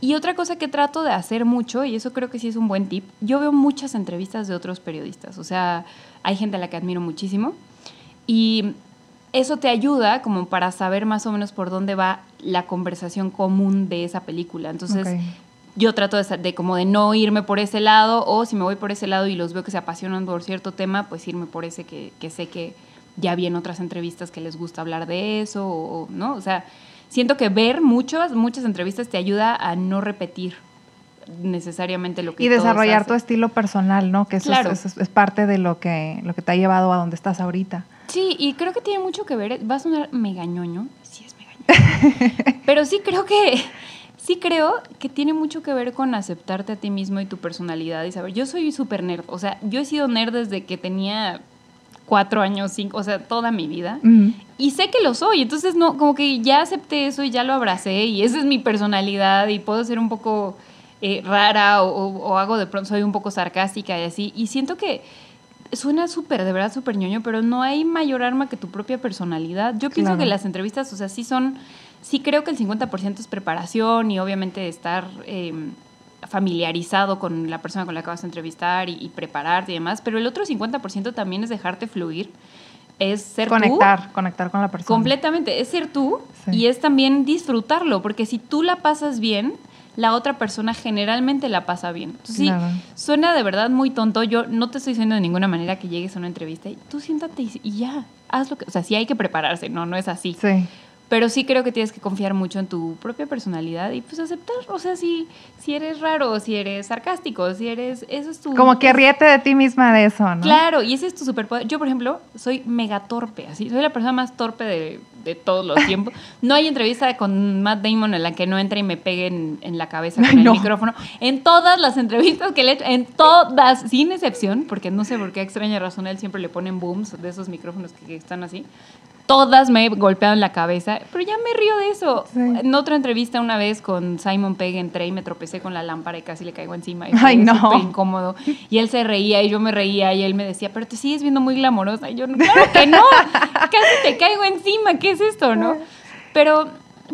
Y otra cosa que trato de hacer mucho, y eso creo que sí es un buen tip, yo veo muchas entrevistas de otros periodistas, o sea, hay gente a la que admiro muchísimo y eso te ayuda como para saber más o menos por dónde va la conversación común de esa película. Entonces, yo trato de, de, como de no irme por ese lado o si me voy por ese lado y los veo que se apasionan por cierto tema, pues irme por ese que, que sé que ya vi en otras entrevistas que les gusta hablar de eso, o, ¿no? O sea, siento que ver muchas, muchas entrevistas te ayuda a no repetir necesariamente lo que y desarrollar tu estilo personal no que eso, es, parte de lo que lo que te ha llevado a donde estás ahorita. Sí y creo que tiene mucho que ver va a sonar megañoño sí es megañoño pero sí creo que sí creo que tiene mucho que ver con aceptarte a ti mismo y tu personalidad y saber yo soy súper nerd o sea yo he sido nerd desde que tenía cuatro años, cinco, o sea, toda mi vida. Y sé que lo soy, entonces no, como que ya acepté eso y ya lo abracé y esa es mi personalidad y puedo ser un poco eh, rara o, hago de pronto, soy un poco sarcástica y así. Y siento que suena súper, de verdad, súper ñoño, pero no hay mayor arma que tu propia personalidad. Yo pienso que las entrevistas, o sea, sí son, sí creo que el 50% es preparación y obviamente estar... Em, familiarizado con la persona con la que vas a entrevistar y, prepararte y demás, pero el otro 50% también es dejarte fluir, es ser conectar, tú. Conectar con la persona. Completamente, es ser tú y es también disfrutarlo, porque si tú la pasas bien, la otra persona generalmente la pasa bien. sí, suena de verdad muy tonto. Yo no te estoy diciendo de ninguna manera que llegues a una entrevista y tú siéntate y, ya, haz lo que... O sea, sí hay que prepararse, no, no es así. Sí. Pero sí creo que tienes que confiar mucho en tu propia personalidad y pues aceptar, o sea, si, si eres raro, si eres sarcástico, si eres, eso es tu... Como que ríete de ti misma de eso, ¿no? Claro, y ese es tu superpoder. Yo, por ejemplo, soy mega torpe, así, soy la persona más torpe de, de todos los tiempos. No hay entrevista con Matt Damon en la que no entre y me pegue en, la cabeza con el micrófono. En todas las entrevistas que le he hecho, en todas, sin excepción, porque no sé por qué extraña razón él siempre le ponen booms de esos micrófonos que están así todas me he golpeado en la cabeza, pero ya me río de eso. En otra entrevista una vez con Simon Pegg entré y me tropecé con la lámpara y casi le caigo encima. Y Ay, no. Súper incómodo. Y él se reía y yo me reía y él me decía, pero te sigues viendo muy glamorosa. Y yo, claro que no, casi te caigo encima, ¿qué es esto, no? Pero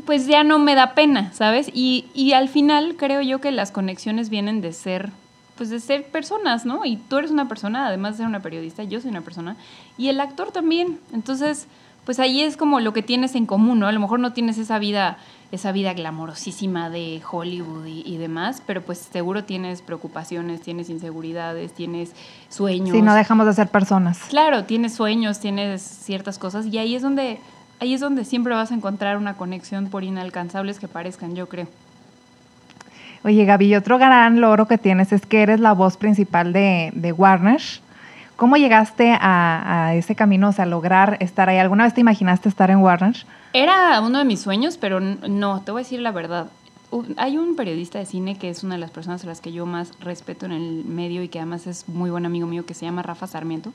pues ya no me da pena, ¿sabes? Y, y al final creo yo que las conexiones vienen de ser pues de ser personas, ¿no? Y tú eres una persona, además de ser una periodista, yo soy una persona, y el actor también. Entonces, pues ahí es como lo que tienes en común, ¿no? A lo mejor no tienes esa vida, esa vida glamorosísima de Hollywood y, demás, pero pues seguro tienes preocupaciones, tienes inseguridades, tienes sueños. Sí, no dejamos de ser personas. Claro, tienes sueños, tienes ciertas cosas, y ahí es donde, ahí es donde siempre vas a encontrar una conexión por inalcanzables que parezcan, yo creo. Oye, Gaby, otro gran logro que tienes es que eres la voz principal de, de Warner. ¿Cómo llegaste a, ese camino, o sea, lograr estar ahí? ¿Alguna vez te imaginaste estar en Warner? Era uno de mis sueños, pero no, te voy a decir la verdad. Hay un periodista de cine que es una de las personas a las que yo más respeto en el medio y que además es muy buen amigo mío que se llama Rafa Sarmiento.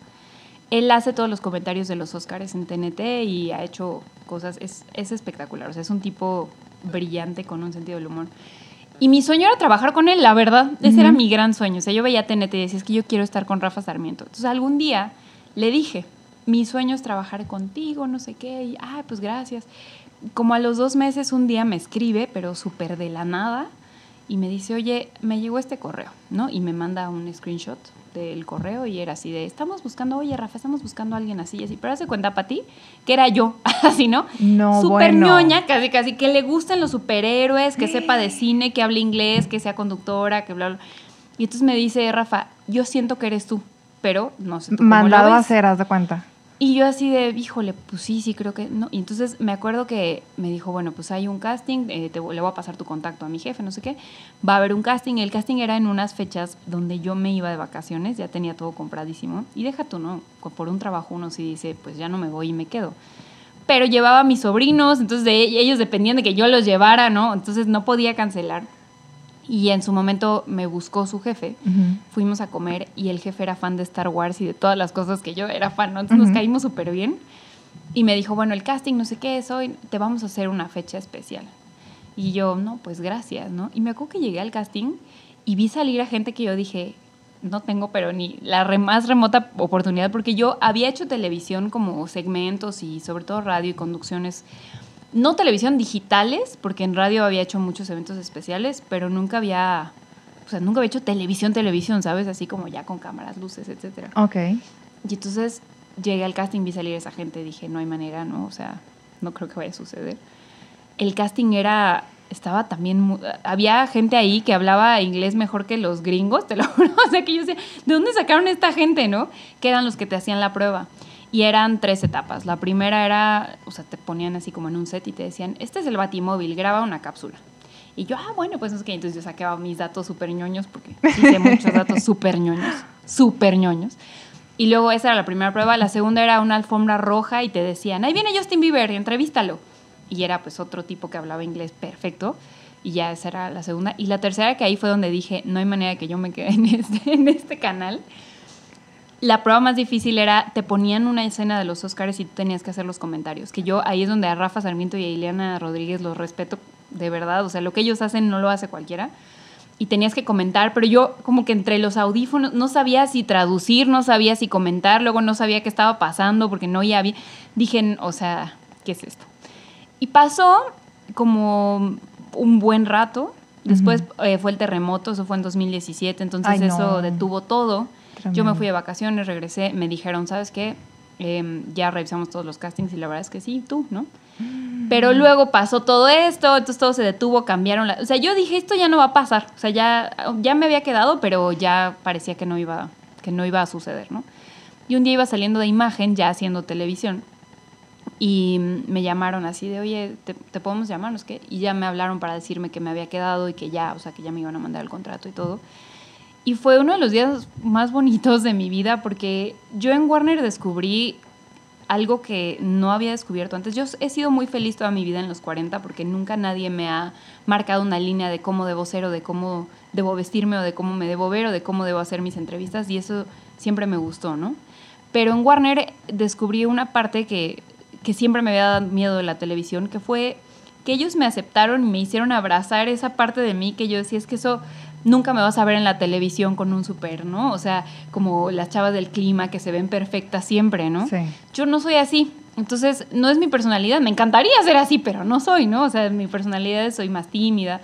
Él hace todos los comentarios de los Oscars en TNT y ha hecho cosas, es espectacular, o sea, es un tipo brillante con un sentido del humor. Y mi sueño era trabajar con él, la verdad. Ese era mi gran sueño. O sea, yo veía TNT y decía, es que yo quiero estar con Rafa Sarmiento. Entonces algún día le dije, mi sueño es trabajar contigo, no sé qué. Y, ay, pues gracias. Como a los dos meses un día me escribe, pero súper de la nada, y me dice, oye, me llegó este correo, ¿no? Y me manda un screenshot del correo y era así de, estamos buscando, oye Rafa, estamos buscando a alguien así y así, pero hace cuenta para ti que era yo, así, ¿no? No, Súper bueno. ñoña, casi, casi, que le gusten los superhéroes, que sepa de cine, que hable inglés, que sea conductora, que bla, bla. Y entonces me dice, Rafa, yo siento que eres tú, pero no sé tú cómo Mandado lo a hacer, haz de cuenta. Y yo así de, híjole, pues sí, sí, creo que no. Y entonces me acuerdo que me dijo, bueno, pues hay un casting, eh, te, le voy a pasar tu contacto a mi jefe, no sé qué. Va a haber un casting. El casting era en unas fechas donde yo me iba de vacaciones, ya tenía todo compradísimo. Y deja tú, ¿no? Por un trabajo uno sí dice, pues ya no me voy y me quedo. Pero llevaba a mis sobrinos, entonces de ellos dependían de que yo los llevara, ¿no? Entonces no podía cancelar. Y en su momento me buscó su jefe. Fuimos a comer y el jefe era fan de Star Wars y de todas las cosas que yo era fan, ¿no? Entonces nos caímos súper bien. Y me dijo, bueno, el casting, no sé qué es hoy, te vamos a hacer una fecha especial. Y yo, no, pues gracias, ¿no? Y me acuerdo que llegué al casting y vi salir a gente que yo dije, no tengo, pero ni la re- más remota oportunidad, porque yo había hecho televisión como segmentos y sobre todo radio y conducciones, no televisión digitales, porque en radio había hecho muchos eventos especiales, pero nunca había, o sea, nunca había hecho televisión, televisión, ¿sabes? Así como ya con cámaras, luces, etcétera. Ok. Y entonces llegué al casting, vi salir esa gente, dije, no hay manera, ¿no? O sea, no creo que vaya a suceder. El casting era, estaba también, había gente ahí que hablaba inglés mejor que los gringos, te lo juro. O sea, que yo decía, ¿de dónde sacaron esta gente, no? Que eran los que te hacían la prueba. Y eran tres etapas. La primera era, o sea, te ponían así como en un set y te decían, este es el batimóvil, graba una cápsula. Y yo, ah, bueno, pues no sé qué. Entonces yo sacaba mis datos súper ñoños, porque sé muchos datos súper ñoños, súper ñoños. Y luego esa era la primera prueba. La segunda era una alfombra roja y te decían, ahí viene Justin Bieber, entrevístalo. Y era pues otro tipo que hablaba inglés perfecto. Y ya esa era la segunda. Y la tercera que ahí fue donde dije, no hay manera que yo me quede en este, en este canal. La prueba más difícil era, te ponían una escena de los Oscars y tú tenías que hacer los comentarios. Que yo ahí es donde a Rafa Sarmiento y a Ileana Rodríguez los respeto de verdad. O sea, lo que ellos hacen no lo hace cualquiera. Y tenías que comentar, pero yo como que entre los audífonos no sabía si traducir, no sabía si comentar, luego no sabía qué estaba pasando porque no ya había... Dije, o sea, ¿qué es esto? Y pasó como un buen rato. Después eh, fue el terremoto, eso fue en 2017, entonces Ay, no. eso detuvo todo. Yo me fui de vacaciones, regresé, me dijeron, ¿sabes qué? Em, ya revisamos todos los castings y la verdad es que sí, tú, ¿no? Pero luego pasó todo esto, entonces todo se detuvo, cambiaron la... O sea, yo dije, esto ya no va a pasar. O sea, ya, ya me había quedado, pero ya parecía que no, iba, que no iba a suceder, ¿no? Y un día iba saliendo de imagen, ya haciendo televisión, y mm, me llamaron así de, oye, ¿te, te podemos llamar? No sé qué. Y ya me hablaron para decirme que me había quedado y que ya, o sea, que ya me iban a mandar el contrato y todo. Y fue uno de los días más bonitos de mi vida porque yo en Warner descubrí algo que no había descubierto antes. Yo he sido muy feliz toda mi vida en los 40 porque nunca nadie me ha marcado una línea de cómo debo ser o de cómo debo vestirme o de cómo me debo ver o de cómo debo hacer mis entrevistas y eso siempre me gustó, ¿no? Pero en Warner descubrí una parte que, que siempre me había dado miedo de la televisión, que fue que ellos me aceptaron y me hicieron abrazar esa parte de mí que yo decía, es que eso nunca me vas a ver en la televisión con un super, ¿no? O sea, como las chavas del clima que se ven perfectas siempre, ¿no? Sí. Yo no soy así. Entonces, no es mi personalidad. Me encantaría ser así, pero no soy, ¿no? O sea, mi personalidad es soy más tímida.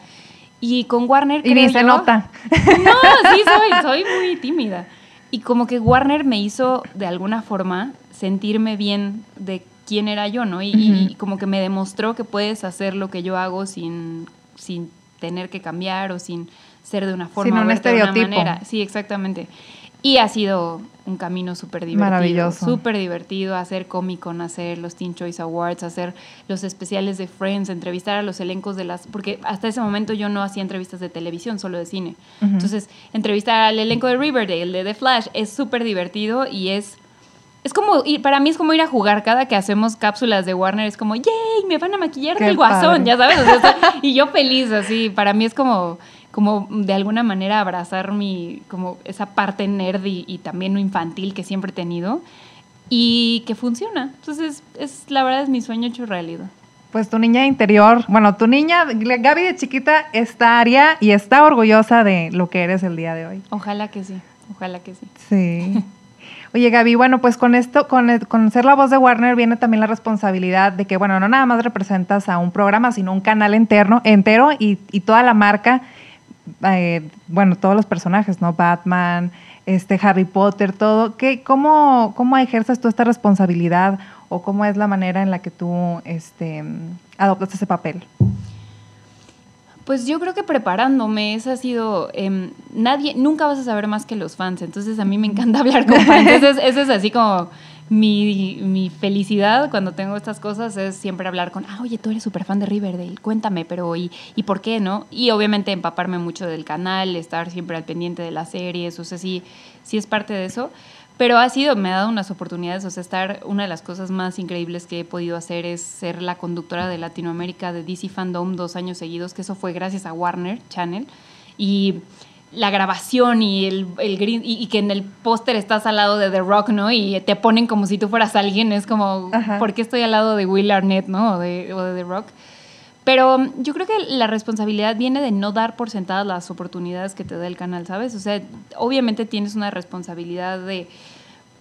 Y con Warner. Y ni se yo- nota. No, sí soy, soy muy tímida. Y como que Warner me hizo, de alguna forma, sentirme bien de quién era yo, ¿no? Y, y como que me demostró que puedes hacer lo que yo hago sin, sin tener que cambiar o sin ser de una forma Sin un de una manera. Sí, exactamente. Y ha sido un camino súper divertido. Maravilloso. Súper divertido hacer Comic Con, hacer los Teen Choice Awards, hacer los especiales de Friends, entrevistar a los elencos de las... Porque hasta ese momento yo no hacía entrevistas de televisión, solo de cine. Entonces, entrevistar al elenco de Riverdale, de The Flash, es súper divertido y es... Es como, ir, para mí es como ir a jugar cada que hacemos cápsulas de Warner, es como, ¡yay! Me van a maquillar del guasón, ya sabes. O sea, y yo feliz, así. Para mí es como, como de alguna manera abrazar mi, como esa parte nerd y, y también infantil que siempre he tenido y que funciona. Entonces, es, la verdad es mi sueño hecho realidad. Pues tu niña interior, bueno, tu niña, Gaby de chiquita, estaría y está orgullosa de lo que eres el día de hoy. Ojalá que sí, ojalá que sí. Sí. Oye, Gaby, bueno, pues con esto, con, el- con ser la voz de Warner viene también la responsabilidad de que, bueno, no nada más representas a un programa, sino un canal interno, entero y, y toda la marca, eh, bueno, todos los personajes, ¿no? Batman, este, Harry Potter, todo. ¿Qué, cómo, ¿Cómo ejerces tú esta responsabilidad o cómo es la manera en la que tú este, adoptas ese papel? Pues yo creo que preparándome, esa ha sido, em, nadie, nunca vas a saber más que los fans, entonces a mí me encanta hablar con fans, ese es, ese es así como mi, mi felicidad cuando tengo estas cosas, es siempre hablar con, ah, oye, tú eres súper fan de Riverdale, cuéntame, pero ¿y, ¿y por qué, no? Y obviamente empaparme mucho del canal, estar siempre al pendiente de las series, o sea, sí, sí es parte de eso. Pero ha sido, me ha dado unas oportunidades, o sea, estar, una de las cosas más increíbles que he podido hacer es ser la conductora de Latinoamérica de DC Fandom dos años seguidos, que eso fue gracias a Warner Channel. Y la grabación y el, el green, y, y que en el póster estás al lado de The Rock, ¿no? Y te ponen como si tú fueras alguien, es como, Ajá. ¿por qué estoy al lado de Will Arnett, ¿no? O de, o de The Rock. Pero mm, yo creo que la responsabilidad viene de no dar por sentadas las oportunidades que te da el canal, ¿sabes? O sea, obviamente tienes una responsabilidad de,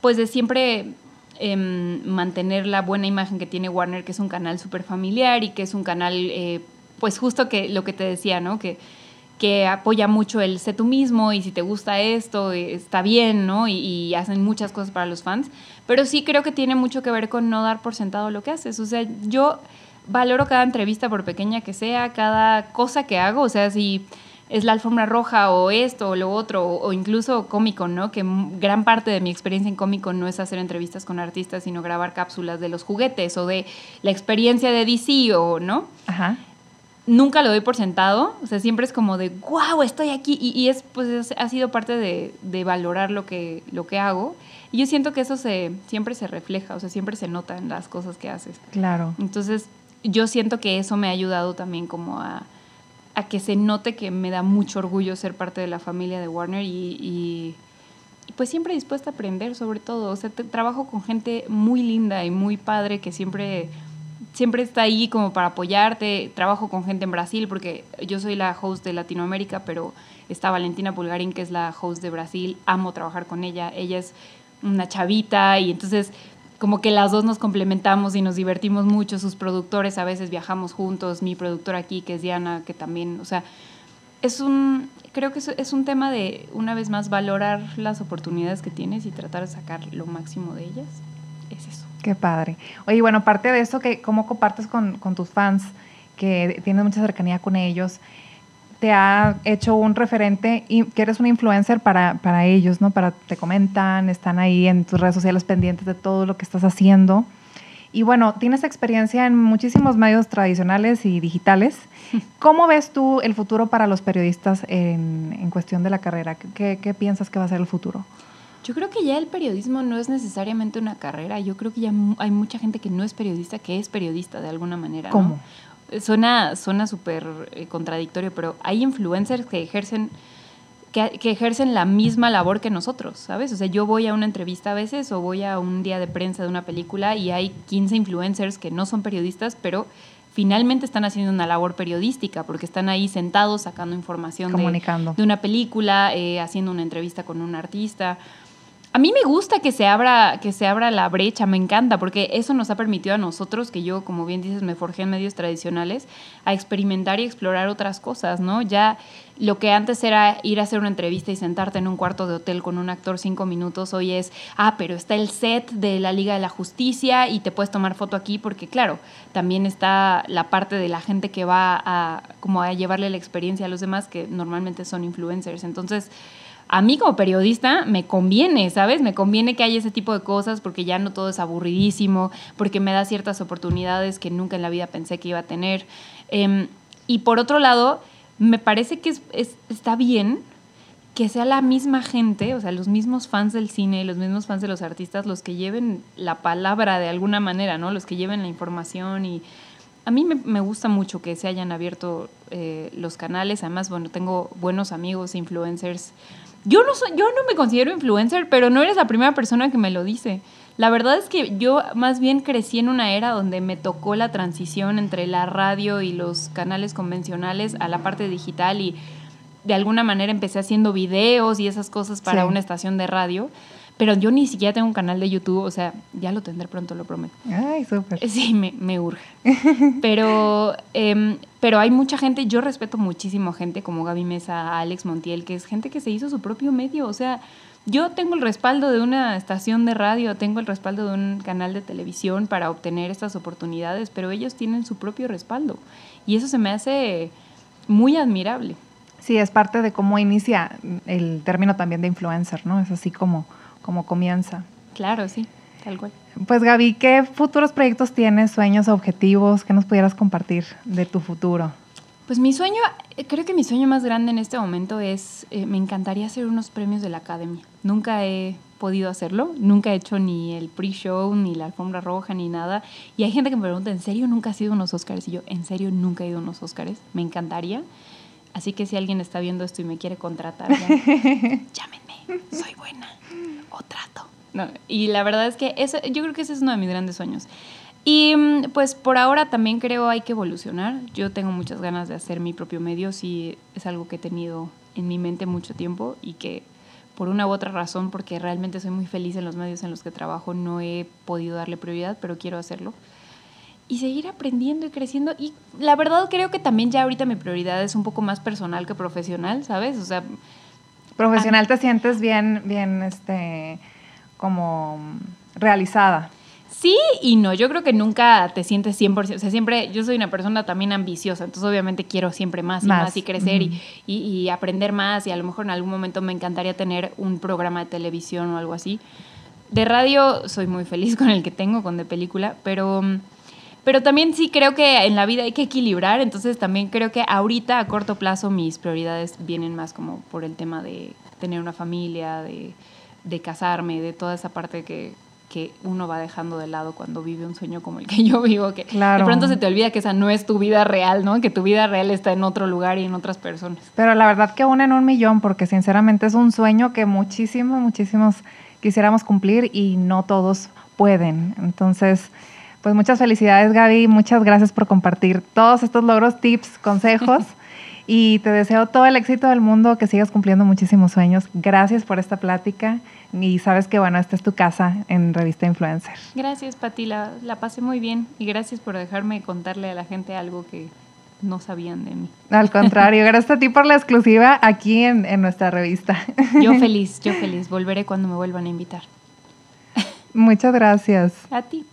pues de siempre em, mantener la buena imagen que tiene Warner, que es un canal súper familiar y que es un canal, eh, pues justo que lo que te decía, ¿no? Que, que apoya mucho el sé tú mismo y si te gusta esto, eh, está bien, ¿no? Y, hacen muchas cosas para los fans. Pero sí creo que tiene mucho que ver con no dar por sentado lo que haces. O sea, yo valoro cada entrevista por pequeña que sea, cada cosa que hago, o sea, si es la alfombra roja o esto o lo otro, o, o incluso Comic Con, ¿no? Que gran parte de mi experiencia en Comic Con no es hacer entrevistas con artistas, sino grabar cápsulas de los juguetes o de la experiencia de DC o, ¿no? Ajá. Nunca lo doy por sentado, o sea, siempre es como de, wow, estoy aquí, y, y es, pues, es- ha sido parte de, de valorar lo que, lo que hago, y yo siento que eso se, siempre se refleja, o sea, siempre se nota en las cosas que haces. Claro. Entonces, yo siento que eso me ha ayudado también como a, a que se note que me da mucho orgullo ser parte de la familia de Warner y, y- y, pues siempre dispuesta a aprender sobre todo. O sea, te- trabajo con gente muy linda y muy padre que siempre, siempre está ahí como para apoyarte. Trabajo con gente en Brasil porque yo soy la host de Latinoamérica, pero está Valentina Pulgarín que es la host de Brasil. Amo trabajar con ella. Ella es una chavita y entonces como que las dos nos complementamos y nos divertimos mucho. Sus productores a veces viajamos juntos. Mi productora aquí, que es Diana, que también, o sea, es un, creo que es, un tema de, una vez más, valorar las oportunidades que tienes y tratar de sacar lo máximo de ellas. Qué padre. Oye, bueno, aparte de eso, que ¿cómo compartes con, con tus fans, que tienes mucha cercanía con ellos? Te ha hecho un referente y que eres un influencer para, para ellos, ¿no? Para, te comentan, están ahí en tus redes sociales pendientes de todo lo que estás haciendo. Y bueno, tienes experiencia en muchísimos medios tradicionales y digitales. ¿Cómo ves tú el futuro para los periodistas en, en cuestión de la carrera? ¿Qué, ¿Qué piensas que va a ser el futuro? Yo creo que ya el periodismo no es necesariamente una carrera. Yo creo que ya hay mucha gente que no es periodista, que es periodista de alguna manera. ¿no? ¿Cómo? Suena suena súper eh, contradictorio, pero hay influencers que ejercen que, ejercen la misma labor que nosotros, ¿sabes? O sea, yo voy a una entrevista a veces o voy a un día de prensa de una película y hay 15 influencers que no son periodistas, pero finalmente están haciendo una labor periodística porque están ahí sentados sacando información de, de, una película, eh, haciendo una entrevista con un artista. A mí me gusta que se abra que se abra la brecha, me encanta porque eso nos ha permitido a nosotros que yo, como bien dices, me forjé en medios tradicionales a experimentar y explorar otras cosas, ¿no? Ya lo que antes era ir a hacer una entrevista y sentarte en un cuarto de hotel con un actor cinco minutos, hoy es, ah, pero está el set de la Liga de la Justicia y te puedes tomar foto aquí porque, claro, también está la parte de la gente que va como a llevarle la experiencia a los demás, que normalmente son influencers. Entonces, a mí como periodista me conviene, ¿sabes? Me conviene que haya ese tipo de cosas porque ya no todo es aburridísimo, porque me da ciertas oportunidades que nunca en la vida pensé que iba a tener. Em, y por otro lado, me parece que está bien que sea la misma gente, o sea, los mismos fans del cine, los mismos fans de los artistas, los que lleven la palabra de alguna manera, ¿no? Los que lleven la información y a mí me, gusta mucho que se hayan abierto eh, los canales. Además, bueno, tengo buenos amigos, influencers yo no, soy, yo no me considero influencer, pero no eres la primera persona que me lo dice. La verdad es que yo más bien crecí en una era donde me tocó la transición entre la radio y los canales convencionales a la parte digital y de alguna manera empecé haciendo videos y esas cosas para una estación de radio. Pero yo ni siquiera tengo un canal de YouTube, o sea, ya lo tendré pronto, lo prometo. Ay, súper. Sí, me, me urge. pero, em, pero hay mucha gente, yo respeto muchísimo a gente como Gaby Mesa, Alex Montiel, que es gente que se hizo su propio medio. O sea, yo tengo el respaldo de una estación de radio, tengo el respaldo de un canal de televisión para obtener estas oportunidades, pero ellos tienen su propio respaldo. Y eso se me hace muy admirable. Sí, es parte de cómo inicia el término también de influencer, ¿no? Es así como como comienza. Claro, sí, tal cual. Pues Gaby, ¿qué futuros proyectos tienes, sueños, objetivos? ¿Qué nos pudieras compartir de tu futuro? Pues mi sueño, creo que mi sueño más grande en este momento es, eh, me encantaría hacer unos premios de la academia. Nunca he podido hacerlo, nunca he hecho ni el pre-show, ni la alfombra roja, ni nada. Y hay gente que me pregunta, ¿en serio nunca has ido a unos Oscars? Y yo, ¿en serio nunca he ido a unos Oscars? Me encantaría. Así que si alguien está viendo esto y me quiere contratar, llámenme, soy buena o trato. y la verdad es que eso, yo creo que ese es uno de mis grandes sueños. Y mm, pues por ahora también creo hay que evolucionar. Yo tengo muchas ganas de hacer mi propio medio, sí es algo que he tenido en mi mente mucho tiempo y que por una u otra razón, porque realmente soy muy feliz en los medios en los que trabajo, no he podido darle prioridad, pero quiero hacerlo. Y seguir aprendiendo y creciendo. Y la verdad creo que también ya ahorita mi prioridad es un poco más personal que profesional, ¿sabes? O sea, Profesional te sientes bien, bien, este, como realizada. Sí y no, yo creo que nunca te sientes 100%, o sea, siempre, yo soy una persona también ambiciosa, entonces obviamente quiero siempre más y más, y crecer y, y, aprender más y a lo mejor en algún momento me encantaría tener un programa de televisión o algo así. De radio soy muy feliz con el que tengo, con de película, pero pero también sí creo que en la vida hay que equilibrar, entonces también creo que ahorita a corto plazo mis prioridades vienen más como por el tema de tener una familia, de, de casarme, de toda esa parte que, que uno va dejando de lado cuando vive un sueño como el que yo vivo, que de pronto se te olvida que esa no es tu vida real, ¿no? Que tu vida real está en otro lugar y en otras personas. Pero la verdad que una en un millón, porque sinceramente es un sueño que muchísimos, muchísimos quisiéramos cumplir y no todos pueden. Entonces, pues muchas felicidades Gaby, muchas gracias por compartir todos estos logros, tips, consejos y te deseo todo el éxito del mundo, que sigas cumpliendo muchísimos sueños. Gracias por esta plática y sabes que bueno, esta es tu casa en Revista Influencer. Gracias Pati, la, la pasé muy bien y gracias por dejarme contarle a la gente algo que no sabían de mí. Al contrario, gracias a ti por la exclusiva aquí en, en nuestra revista. Yo feliz, yo feliz. Volveré cuando me vuelvan a invitar. Muchas gracias. A ti.